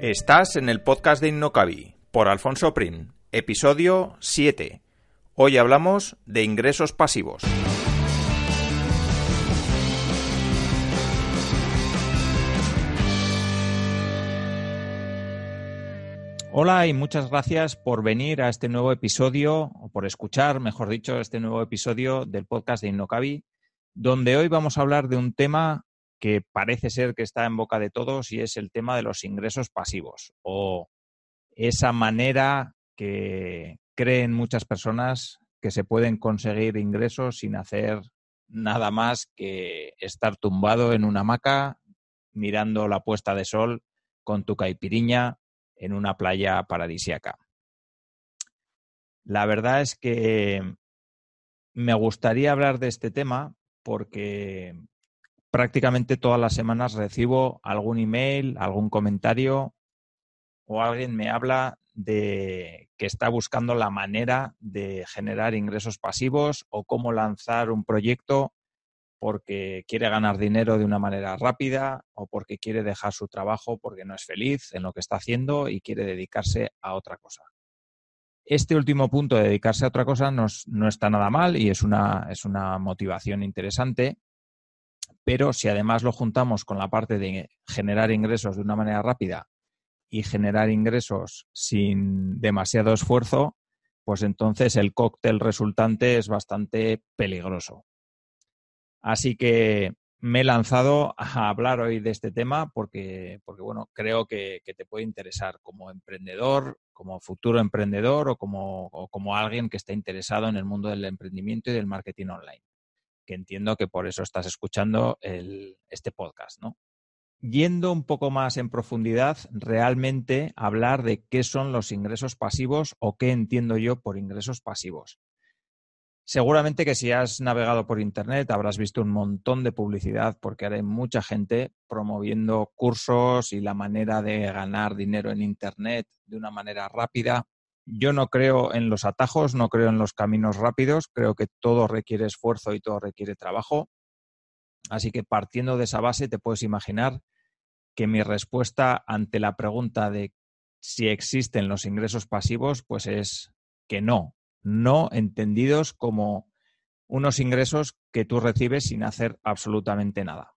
Estás en el podcast de Innocabi por Alfonso Prin, episodio 7. Hoy hablamos de ingresos pasivos. Hola y muchas gracias por venir a este nuevo episodio, o por escuchar, mejor dicho, este nuevo episodio del podcast de Innocabi, donde hoy vamos a hablar de un tema que parece ser que está en boca de todos y es el tema de los ingresos pasivos o esa manera que creen muchas personas que se pueden conseguir ingresos sin hacer nada más que estar tumbado en una hamaca mirando la puesta de sol con tu caipiriña en una playa paradisiaca. La verdad es que me gustaría hablar de este tema porque prácticamente todas las semanas recibo algún email, algún comentario o alguien me habla de que está buscando la manera de generar ingresos pasivos o cómo lanzar un proyecto porque quiere ganar dinero de una manera rápida o porque quiere dejar su trabajo porque no es feliz en lo que está haciendo y quiere dedicarse a otra cosa. Este último punto de dedicarse a otra cosa no, no está nada mal y es una, es una motivación interesante, pero si además lo juntamos con la parte de generar ingresos de una manera rápida y generar ingresos sin demasiado esfuerzo, pues entonces el cóctel resultante es bastante peligroso. Así que me he lanzado a hablar hoy de este tema porque, porque bueno, creo que, te puede interesar como emprendedor, como futuro emprendedor o como, o como alguien que esté interesado en el mundo del emprendimiento y del marketing online que entiendo que por eso estás escuchando este podcast, ¿no? Yendo un poco más en profundidad, realmente hablar de qué son los ingresos pasivos o qué entiendo yo por ingresos pasivos. Seguramente que si has navegado por Internet habrás visto un montón de publicidad porque hay mucha gente promoviendo cursos y la manera de ganar dinero en Internet de una manera rápida yo no creo en los atajos, no creo en los caminos rápidos, creo que todo requiere esfuerzo y todo requiere trabajo. Así que partiendo de esa base, te puedes imaginar que mi respuesta ante la pregunta de si existen los ingresos pasivos, pues es que no, no entendidos como unos ingresos que tú recibes sin hacer absolutamente nada.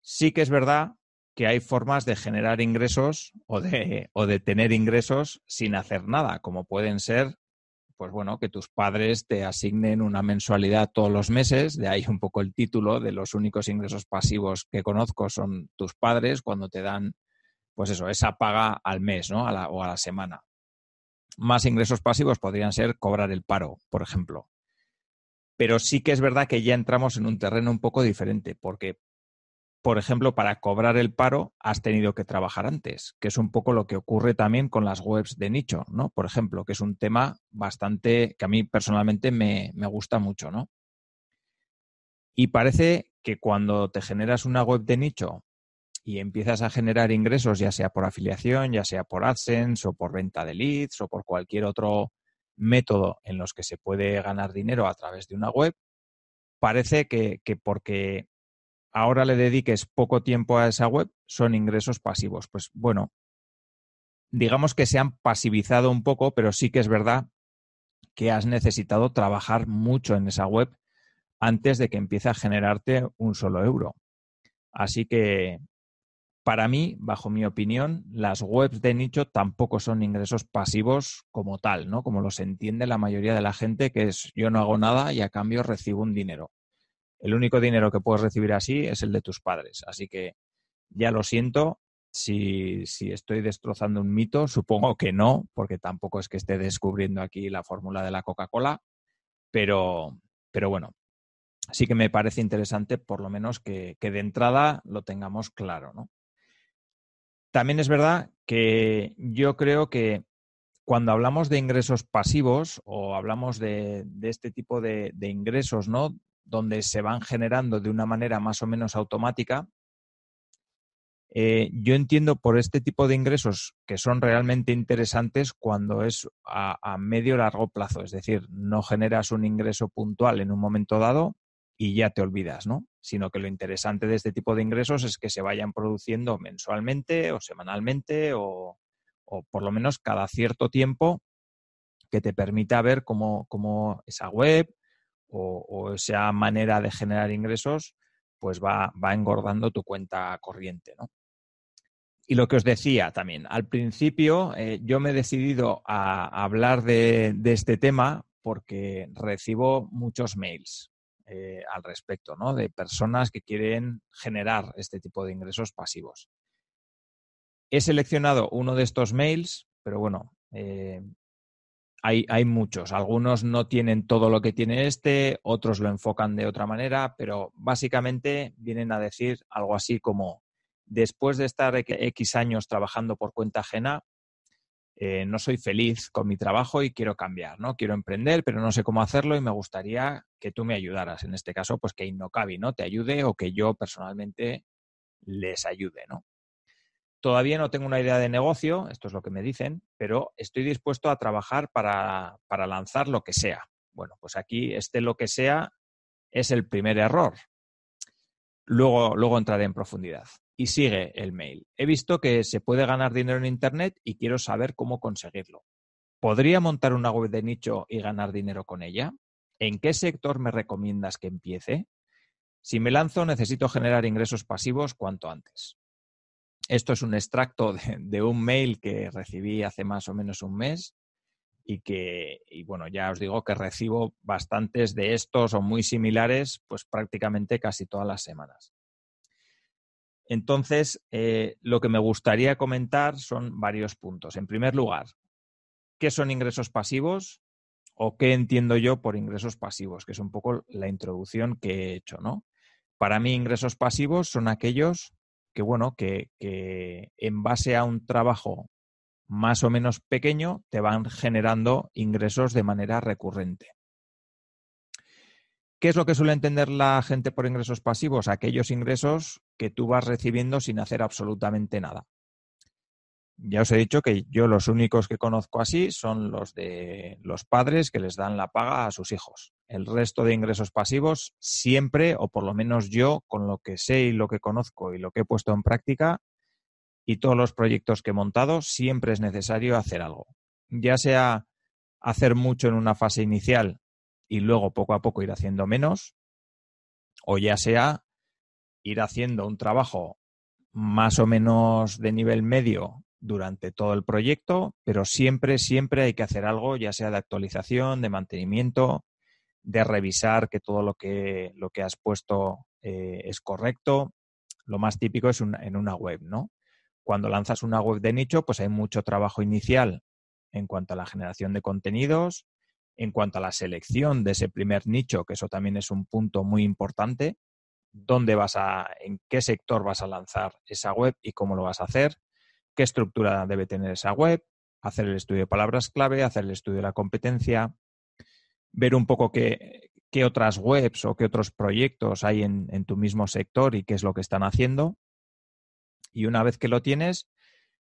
Sí que es verdad que hay formas de generar ingresos o de, o de tener ingresos sin hacer nada, como pueden ser, pues bueno, que tus padres te asignen una mensualidad todos los meses, de ahí un poco el título de los únicos ingresos pasivos que conozco son tus padres cuando te dan, pues eso, esa paga al mes, ¿no? o a la semana. Más ingresos pasivos podrían ser cobrar el paro, por ejemplo. Pero sí que es verdad que ya entramos en un terreno un poco diferente, porque por ejemplo, para cobrar el paro has tenido que trabajar antes, que es un poco lo que ocurre también con las webs de nicho, ¿no? Por ejemplo, que es un tema bastante que a mí personalmente me, me gusta mucho, ¿no? Y parece que cuando te generas una web de nicho y empiezas a generar ingresos, ya sea por afiliación, ya sea por AdSense o por venta de leads o por cualquier otro método en los que se puede ganar dinero a través de una web, parece que, que porque ahora le dediques poco tiempo a esa web, son ingresos pasivos. Pues bueno, digamos que se han pasivizado un poco, pero sí que es verdad que has necesitado trabajar mucho en esa web antes de que empiece a generarte un solo euro. Así que, para mí, bajo mi opinión, las webs de nicho tampoco son ingresos pasivos como tal, ¿no? Como los entiende la mayoría de la gente, que es yo no hago nada y a cambio recibo un dinero. El único dinero que puedes recibir así es el de tus padres. Así que ya lo siento si, si estoy destrozando un mito. Supongo que no, porque tampoco es que esté descubriendo aquí la fórmula de la Coca-Cola. pero, pero bueno, sí que me parece interesante por lo menos que, que de entrada lo tengamos claro, ¿no? También es verdad que yo creo que cuando hablamos de ingresos pasivos o hablamos de, este tipo de, ingresos, ¿no? Donde se van generando de una manera más o menos automática, eh, yo entiendo por este tipo de ingresos que son realmente interesantes cuando es a, a medio largo plazo, es decir, no generas un ingreso puntual en un momento dado y ya te olvidas, ¿no? Sino que lo interesante de este tipo de ingresos es que se vayan produciendo mensualmente o semanalmente o, o por lo menos cada cierto tiempo que te permita ver cómo, esa web o, esa manera de generar ingresos pues va, engordando tu cuenta corriente, ¿no? Y lo que os decía también, al principio eh, yo me he decidido a hablar de, este tema porque recibo muchos mails eh, al respecto, ¿no? De personas que quieren generar este tipo de ingresos pasivos. He seleccionado uno de estos mails, pero bueno, eh, hay, muchos. Algunos no tienen todo lo que tiene este, otros lo enfocan de otra manera, pero básicamente vienen a decir algo así como, después de estar X años trabajando por cuenta ajena, eh, no soy feliz con mi trabajo y quiero cambiar, ¿no? Quiero emprender, pero no sé cómo hacerlo y me gustaría que tú me ayudaras. En este caso, pues que Innocabi, ¿no? Te ayude o que yo personalmente les ayude, ¿no? Todavía no tengo una idea de negocio, esto es lo que me dicen, pero estoy dispuesto a trabajar para, lanzar lo que sea. Bueno, pues aquí este lo que sea es el primer error. Luego, luego entraré en profundidad. Y sigue el mail. He visto que se puede ganar dinero en Internet y quiero saber cómo conseguirlo. ¿Podría montar una web de nicho y ganar dinero con ella? ¿En qué sector me recomiendas que empiece? Si me lanzo, necesito generar ingresos pasivos cuanto antes. Esto es un extracto de, un mail que recibí hace más o menos un mes y que, y bueno, ya os digo que recibo bastantes de estos o muy similares, pues prácticamente casi todas las semanas. Entonces, eh, lo que me gustaría comentar son varios puntos. En primer lugar, ¿qué son ingresos pasivos? ¿O qué entiendo yo por ingresos pasivos? Que es un poco la introducción que he hecho, ¿no? Para mí, ingresos pasivos son aquellos que bueno, que, en base a un trabajo más o menos pequeño te van generando ingresos de manera recurrente. ¿Qué es lo que suele entender la gente por ingresos pasivos? Aquellos ingresos que tú vas recibiendo sin hacer absolutamente nada. Ya os he dicho que yo los únicos que conozco así son los de los padres que les dan la paga a sus hijos. El resto de ingresos pasivos siempre, o por lo menos yo, con lo que sé y lo que conozco y lo que he puesto en práctica y todos los proyectos que he montado, siempre es necesario hacer algo. Ya sea hacer mucho en una fase inicial y luego poco a poco ir haciendo menos, o ya sea ir haciendo un trabajo más o menos de nivel medio durante todo el proyecto, pero siempre, siempre hay que hacer algo, ya sea de actualización, de mantenimiento, de revisar que todo lo que, lo que has puesto eh, es correcto. Lo más típico es en una web, ¿no? Cuando lanzas una web de nicho, pues hay mucho trabajo inicial en cuanto a la generación de contenidos, en cuanto a la selección de ese primer nicho, que eso también es un punto muy importante, dónde vas a, en qué sector vas a lanzar esa web y cómo lo vas a hacer, qué estructura debe tener esa web, hacer el estudio de palabras clave, hacer el estudio de la competencia, ver un poco qué, otras webs o qué otros proyectos hay en, tu mismo sector y qué es lo que están haciendo. Y una vez que lo tienes,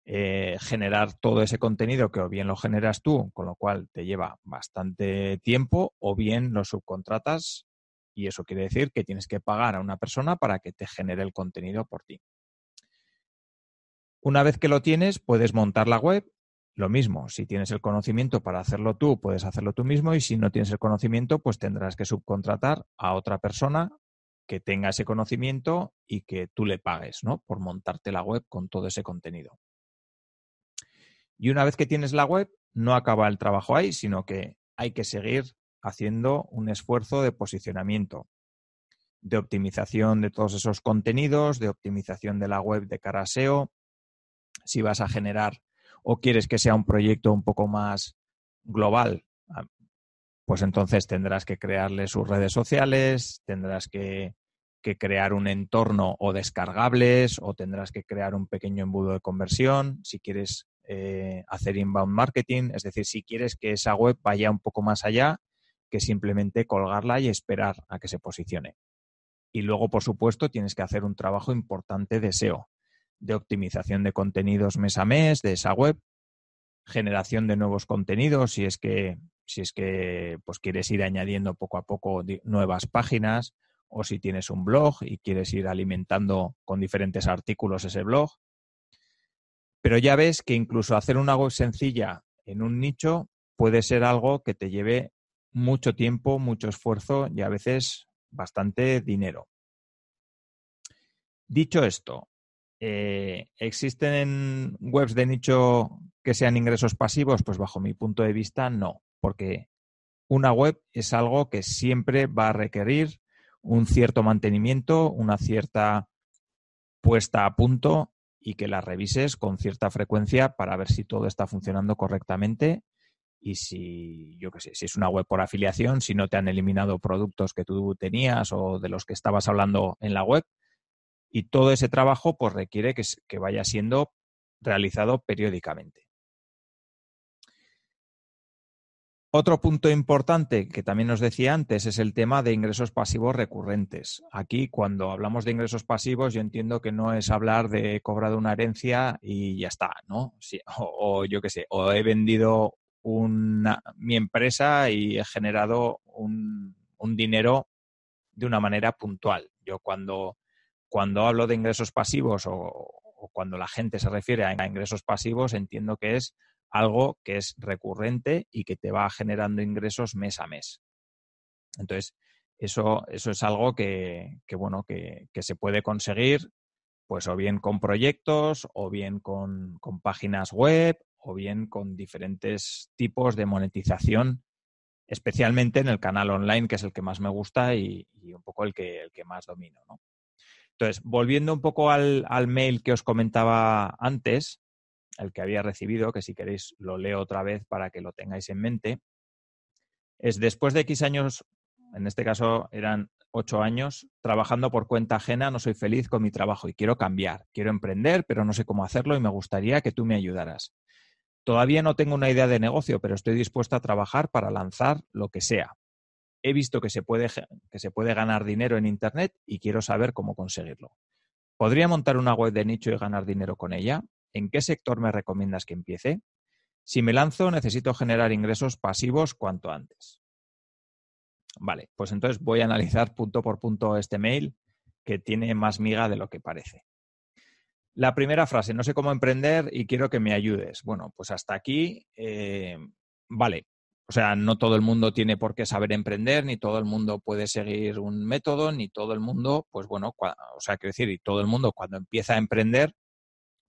eh, generar todo ese contenido que o bien lo generas tú, con lo cual te lleva bastante tiempo, o bien lo subcontratas y eso quiere decir que tienes que pagar a una persona para que te genere el contenido por ti. Una vez que lo tienes, puedes montar la web. Lo mismo, si tienes el conocimiento para hacerlo tú, puedes hacerlo tú mismo y si no tienes el conocimiento, pues tendrás que subcontratar a otra persona que tenga ese conocimiento y que tú le pagues, ¿no? Por montarte la web con todo ese contenido. Y una vez que tienes la web, no acaba el trabajo ahí, sino que hay que seguir haciendo un esfuerzo de posicionamiento, de optimización de todos esos contenidos, de optimización de la web de cara a SEO, si vas a generar o quieres que sea un proyecto un poco más global, ah, pues entonces tendrás que crearle sus redes sociales, tendrás que, crear un entorno o descargables o tendrás que crear un pequeño embudo de conversión si quieres eh, hacer inbound marketing, es decir, si quieres que esa web vaya un poco más allá que simplemente colgarla y esperar a que se posicione. Y luego, por supuesto, tienes que hacer un trabajo importante de SEO, de optimización de contenidos mes a mes de esa web, generación de nuevos contenidos si es que si es que pues quieres ir añadiendo poco a poco nuevas páginas o si tienes un blog y quieres ir alimentando con diferentes artículos ese blog. Pero ya ves que incluso hacer una web sencilla en un nicho puede ser algo que te lleve mucho tiempo, mucho esfuerzo y a veces bastante dinero. Dicho esto, eh, ¿existen webs de nicho que sean ingresos pasivos? Pues bajo mi punto de vista, no porque una web es algo que siempre va a requerir un cierto mantenimiento, una cierta puesta a punto y que la revises con cierta frecuencia para ver si todo está funcionando correctamente y si, yo qué sé, si es una web por afiliación, si no te han eliminado productos que tú tenías o de los que estabas hablando en la web. Y todo ese trabajo pues requiere que vaya siendo realizado periódicamente. Otro punto importante que también nos decía antes es el tema de ingresos pasivos recurrentes. Aquí, cuando hablamos de ingresos pasivos, yo entiendo que no es hablar de he cobrado una herencia y ya está, ¿no? o, yo qué sé, o he vendido mi empresa y he generado un, dinero de una manera puntual. Yo cuando, cuando hablo de ingresos pasivos o, cuando la gente se refiere a ingresos pasivos, entiendo que es algo que es recurrente y que te va generando ingresos mes a mes. Entonces, eso, eso es algo que, bueno, que, se puede conseguir, pues o bien con proyectos, o bien con, páginas web, o bien con diferentes tipos de monetización, especialmente en el canal online, que es el que más me gusta y, un poco el que, el que más domino. Entonces, volviendo un poco al, al mail que os comentaba antes, el que había recibido, que si queréis lo leo otra vez para que lo tengáis en mente, es después de X años, en este caso eran ocho años, trabajando por cuenta ajena, no soy feliz con mi trabajo y quiero cambiar, quiero emprender, pero no sé cómo hacerlo y me gustaría que tú me ayudaras. Todavía no tengo una idea de negocio, pero estoy dispuesta a trabajar para lanzar lo que sea. He visto que se puede, que se puede ganar dinero en Internet y quiero saber cómo conseguirlo. ¿Podría montar una web de nicho y ganar dinero con ella? ¿En qué sector me recomiendas que empiece? Si me lanzo, necesito generar ingresos pasivos cuanto antes. Vale, pues entonces voy a analizar punto por punto este mail que tiene más miga de lo que parece. La primera frase, no sé cómo emprender y quiero que me ayudes. Bueno, pues hasta aquí, eh, vale. O sea, no todo el mundo tiene por qué saber emprender, ni todo el mundo puede seguir un método, ni todo el mundo, pues bueno, o sea, quiero decir, y todo el mundo cuando empieza a emprender,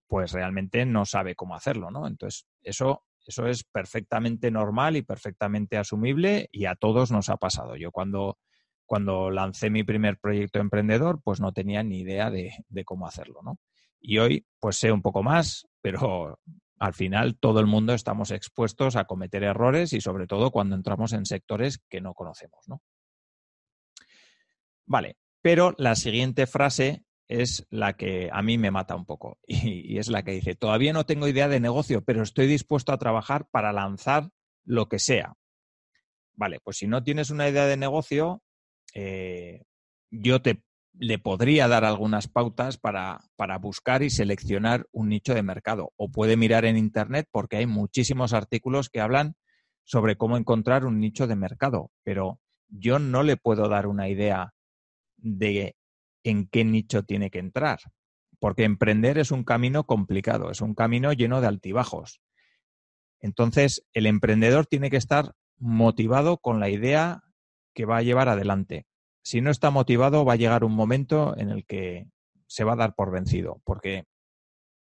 pues realmente no sabe cómo hacerlo, ¿no? Entonces, eso, eso es perfectamente normal y perfectamente asumible y a todos nos ha pasado. Yo cuando, cuando lancé mi primer proyecto emprendedor, pues no tenía ni idea de, de cómo hacerlo, ¿no? Y hoy, pues sé un poco más, pero al final todo el mundo estamos expuestos a cometer errores y sobre todo cuando entramos en sectores que no conocemos, ¿no? Vale, pero la siguiente frase es la que a mí me mata un poco y, es la que dice, todavía no tengo idea de negocio, pero estoy dispuesto a trabajar para lanzar lo que sea. Vale, pues si no tienes una idea de negocio, eh, yo te le podría dar algunas pautas para, para, buscar y seleccionar un nicho de mercado. O puede mirar en Internet porque hay muchísimos artículos que hablan sobre cómo encontrar un nicho de mercado, pero yo no le puedo dar una idea de en qué nicho tiene que entrar. Porque emprender es un camino complicado, es un camino lleno de altibajos. Entonces, el emprendedor tiene que estar motivado con la idea que va a llevar adelante. Si no está motivado, va a llegar un momento en el que se va a dar por vencido, porque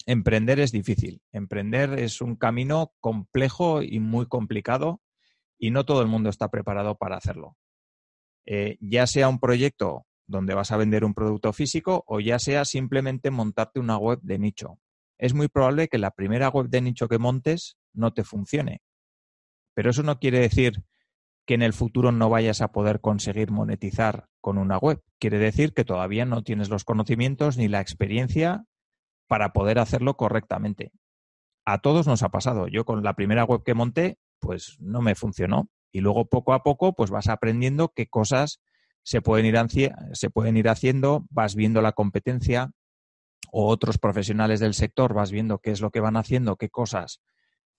emprender es difícil. Emprender es un camino complejo y muy complicado y no todo el mundo está preparado para hacerlo. Eh, ya sea un proyecto donde vas a vender un producto físico o ya sea simplemente montarte una web de nicho. Es muy probable que la primera web de nicho que montes no te funcione. Pero eso no quiere decir que en el futuro no vayas a poder conseguir monetizar con una web. Quiere decir que todavía no tienes los conocimientos ni la experiencia para poder hacerlo correctamente. A todos nos ha pasado. Yo con la primera web que monté, pues no me funcionó. Y luego poco a poco, pues vas aprendiendo qué cosas se pueden ir, se pueden ir haciendo, vas viendo la competencia o otros profesionales del sector, vas viendo qué es lo que van haciendo, qué cosas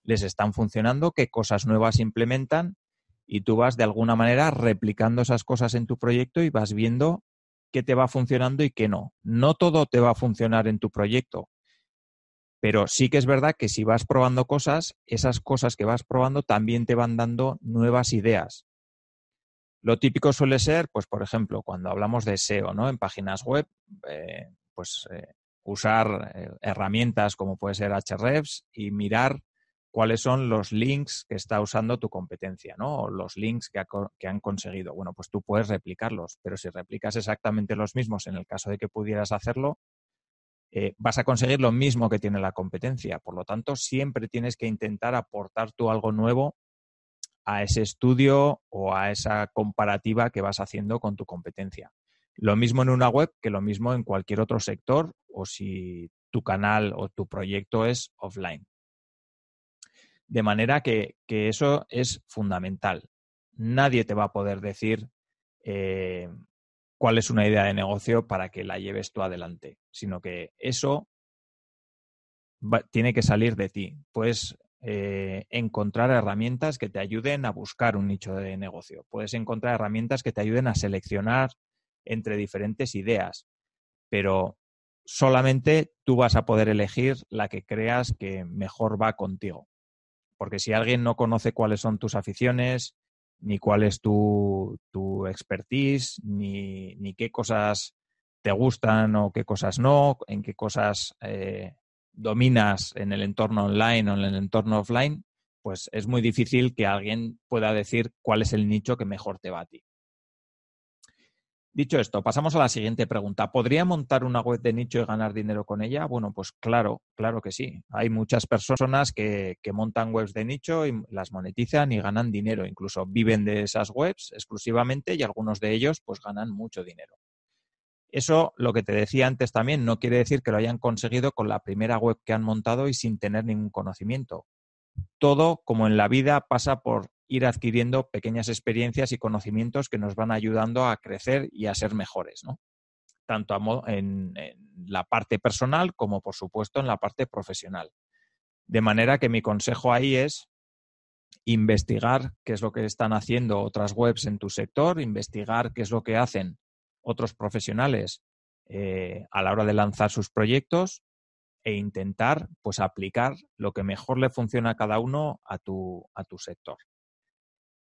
les están funcionando, qué cosas nuevas implementan y tú vas de alguna manera replicando esas cosas en tu proyecto y vas viendo qué te va funcionando y qué no. No todo te va a funcionar en tu proyecto, pero sí que es verdad que si vas probando cosas, esas cosas que vas probando también te van dando nuevas ideas. Lo típico suele ser, pues, por ejemplo, cuando hablamos de SEO, ¿no? En páginas web, eh, pues eh, usar eh, herramientas como puede ser Hrefs y mirar cuáles son los links que está usando tu competencia, ¿no? O los links que, han conseguido. Bueno, pues tú puedes replicarlos, pero si replicas exactamente los mismos en el caso de que pudieras hacerlo, eh, vas a conseguir lo mismo que tiene la competencia. Por lo tanto, siempre tienes que intentar aportar tú algo nuevo a ese estudio o a esa comparativa que vas haciendo con tu competencia. Lo mismo en una web que lo mismo en cualquier otro sector o si tu canal o tu proyecto es offline. De manera que, eso es fundamental. Nadie te va a poder decir eh, cuál es una idea de negocio para que la lleves tú adelante, sino que eso tiene que salir de ti. Puedes eh, encontrar herramientas que te ayuden a buscar un nicho de negocio. Puedes encontrar herramientas que te ayuden a seleccionar entre diferentes ideas, pero solamente tú vas a poder elegir la que creas que mejor va contigo. Porque si alguien no conoce cuáles son tus aficiones, ni cuál es tu, expertise, ni, qué cosas te gustan o qué cosas no, en qué cosas eh, dominas en el entorno online o en el entorno offline, pues es muy difícil que alguien pueda decir cuál es el nicho que mejor te va a ti. Dicho esto, pasamos a la siguiente pregunta. ¿Podría montar una web de nicho y ganar dinero con ella? Bueno, pues claro, claro que sí. Hay muchas personas que, montan webs de nicho y las monetizan y ganan dinero. Incluso viven de esas webs exclusivamente y algunos de ellos pues ganan mucho dinero. Eso, lo que te decía antes también, no quiere decir que lo hayan conseguido con la primera web que han montado y sin tener ningún conocimiento. Todo, como en la vida, pasa por ir adquiriendo pequeñas experiencias y conocimientos que nos van ayudando a crecer y a ser mejores, ¿no? Tanto en, la parte personal como, por supuesto, en la parte profesional. De manera que mi consejo ahí es investigar qué es lo que están haciendo otras webs en tu sector, investigar qué es lo que hacen otros profesionales eh, a la hora de lanzar sus proyectos e intentar pues aplicar lo que mejor le funciona a cada uno a tu, a tu sector.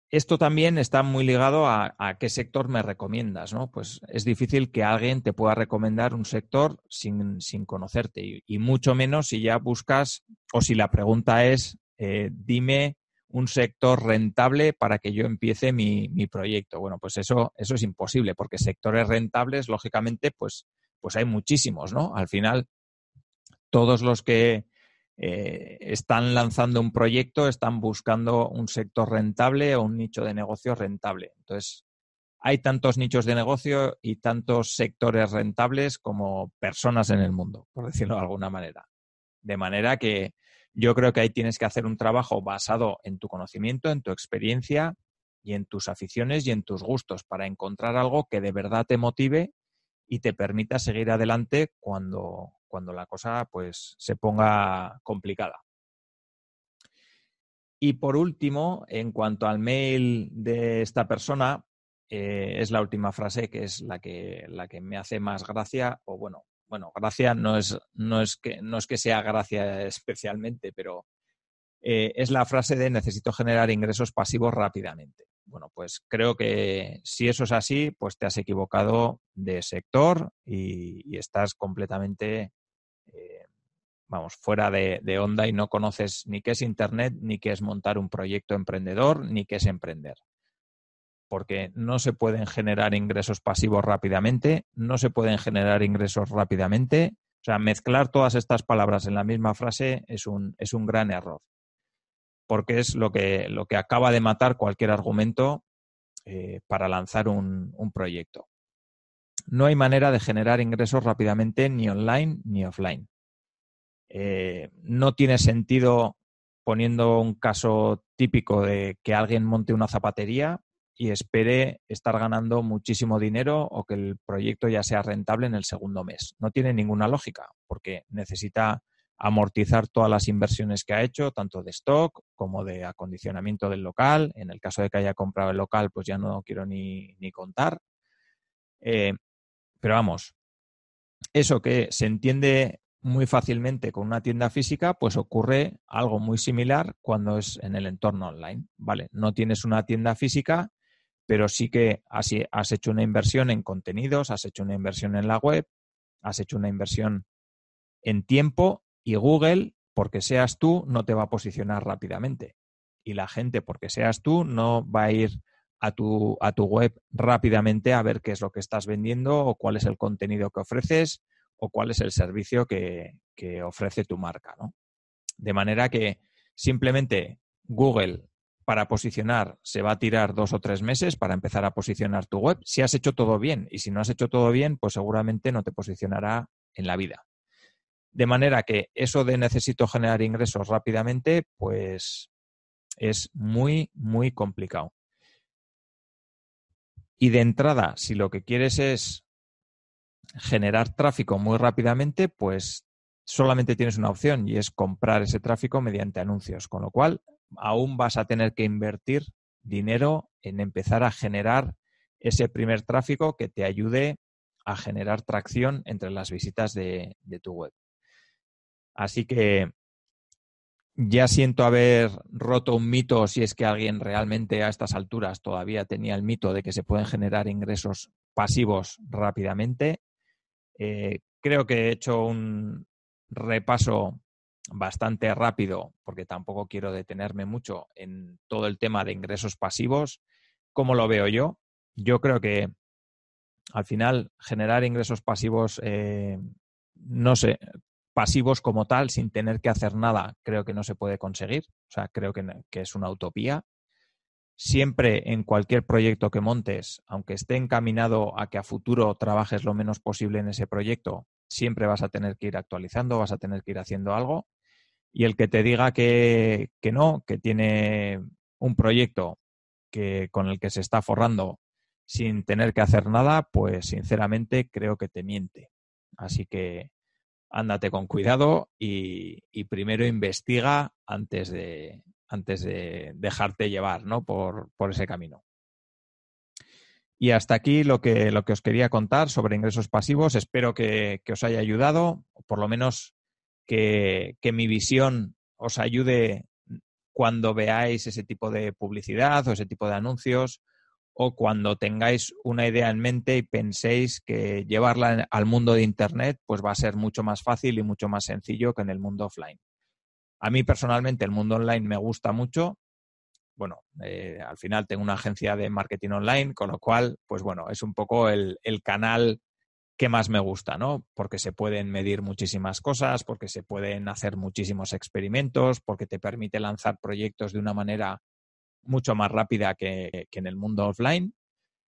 Esto también está muy ligado a, qué sector me recomiendas, ¿no? Pues es difícil que alguien te pueda recomendar un sector sin, conocerte y, mucho menos si ya buscas o si la pregunta es, eh, dime un sector rentable para que yo empiece mi, proyecto. Bueno, pues eso, eso es imposible porque sectores rentables, lógicamente, pues, pues hay muchísimos, ¿no? Al final, todos los que eh, están lanzando un proyecto, están buscando un sector rentable o un nicho de negocio rentable. Entonces, hay tantos nichos de negocio y tantos sectores rentables como personas en el mundo, por decirlo de alguna manera. De manera que yo creo que ahí tienes que hacer un trabajo basado en tu conocimiento, en tu experiencia y en tus aficiones y en tus gustos para encontrar algo que de verdad te motive y te permita seguir adelante cuando, cuando la cosa pues se ponga complicada. Y por último, en cuanto al mail de esta persona, eh, es la última frase que es la que, la que me hace más gracia, o bueno, bueno, gracia no es, no es, que, no es que sea gracia especialmente, pero eh, es la frase de necesito generar ingresos pasivos rápidamente. Bueno, pues creo que si eso es así, pues te has equivocado de sector y, estás completamente vamos, fuera de, onda y no conoces ni qué es Internet, ni qué es montar un proyecto emprendedor, ni qué es emprender. Porque no se pueden generar ingresos pasivos rápidamente, no se pueden generar ingresos rápidamente. O sea, mezclar todas estas palabras en la misma frase es un, es un gran error. Porque es lo que, lo que acaba de matar cualquier argumento eh, para lanzar un, proyecto. No hay manera de generar ingresos rápidamente ni online ni offline. Eh, no tiene sentido poniendo un caso típico de que alguien monte una zapatería y espere estar ganando muchísimo dinero o que el proyecto ya sea rentable en el segundo mes. No tiene ninguna lógica porque necesita amortizar todas las inversiones que ha hecho, tanto de stock como de acondicionamiento del local. En el caso de que haya comprado el local, pues ya no quiero ni, contar. Eh, pero vamos, eso que se entiende muy fácilmente con una tienda física, pues ocurre algo muy similar cuando es en el entorno online. Vale, no tienes una tienda física, pero sí que has, has hecho una inversión en contenidos, has hecho una inversión en la web, has hecho una inversión en tiempo y Google, porque seas tú, no te va a posicionar rápidamente. Y la gente, porque seas tú, no va a ir a tu, a tu web rápidamente a ver qué es lo que estás vendiendo o cuál es el contenido que ofreces o cuál es el servicio que, que ofrece tu marca. ¿no? De manera que simplemente Google para posicionar se va a tirar dos o tres meses para empezar a posicionar tu web si has hecho todo bien. Y si no has hecho todo bien, pues seguramente no te posicionará en la vida. De manera que eso de necesito generar ingresos rápidamente, pues es muy, muy complicado. Y de entrada, si lo que quieres es generar tráfico muy rápidamente, pues solamente tienes una opción y es comprar ese tráfico mediante anuncios, con lo cual aún vas a tener que invertir dinero en empezar a generar ese primer tráfico que te ayude a generar tracción entre las visitas de, tu web. Así que ya siento haber roto un mito si es que alguien realmente a estas alturas todavía tenía el mito de que se pueden generar ingresos pasivos rápidamente. Eh, creo que he hecho un repaso bastante rápido, porque tampoco quiero detenerme mucho en todo el tema de ingresos pasivos. ¿Cómo lo veo yo? Yo creo que al final generar ingresos pasivos, eh, no sé, pasivos como tal, sin tener que hacer nada, creo que no se puede conseguir. O sea, creo que, es una utopía. Siempre en cualquier proyecto que montes, aunque esté encaminado a que a futuro trabajes lo menos posible en ese proyecto, siempre vas a tener que ir actualizando, vas a tener que ir haciendo algo. Y el que te diga que, que no, que tiene un proyecto que, con el que se está forrando sin tener que hacer nada, pues sinceramente creo que te miente. Así que ándate con cuidado y, primero investiga antes de, antes de dejarte llevar ¿no? por, ese camino. Y hasta aquí lo que, lo que os quería contar sobre ingresos pasivos. Espero que, os haya ayudado, o por lo menos que, que, mi visión os ayude cuando veáis ese tipo de publicidad o ese tipo de anuncios o cuando tengáis una idea en mente y penséis que llevarla al mundo de Internet pues va a ser mucho más fácil y mucho más sencillo que en el mundo offline. A mí personalmente el mundo online me gusta mucho. Bueno, eh, al final tengo una agencia de marketing online, con lo cual, pues bueno, es un poco el, el canal que más me gusta, ¿no? Porque se pueden medir muchísimas cosas, porque se pueden hacer muchísimos experimentos, porque te permite lanzar proyectos de una manera mucho más rápida que, en el mundo offline,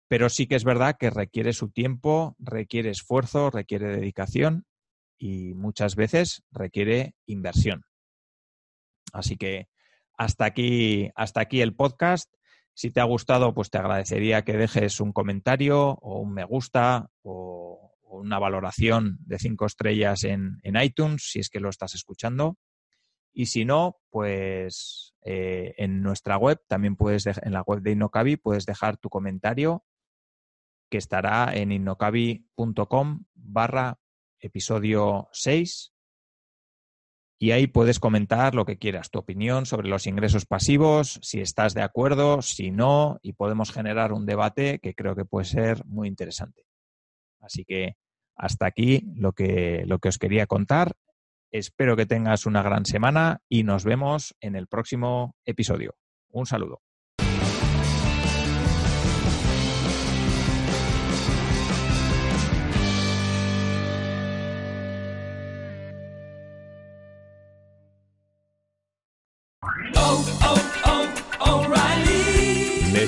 pero sí que es verdad que requiere su tiempo, requiere esfuerzo, requiere dedicación y muchas veces requiere inversión. Así que hasta aquí, hasta aquí el podcast. Si te ha gustado, pues te agradecería que dejes un comentario o un me gusta o, una valoración de cinco estrellas en, en iTunes, si es que lo estás escuchando. Y si no, pues eh, en nuestra web, también puedes, en la web de Innocabi, puedes dejar tu comentario que estará en innocabi.com barra episodio 6 y ahí puedes comentar lo que quieras, tu opinión sobre los ingresos pasivos, si estás de acuerdo, si no, y podemos generar un debate que creo que puede ser muy interesante. Así que hasta aquí lo que, lo que os quería contar Espero que tengas una gran semana y nos vemos en el próximo episodio. Un saludo.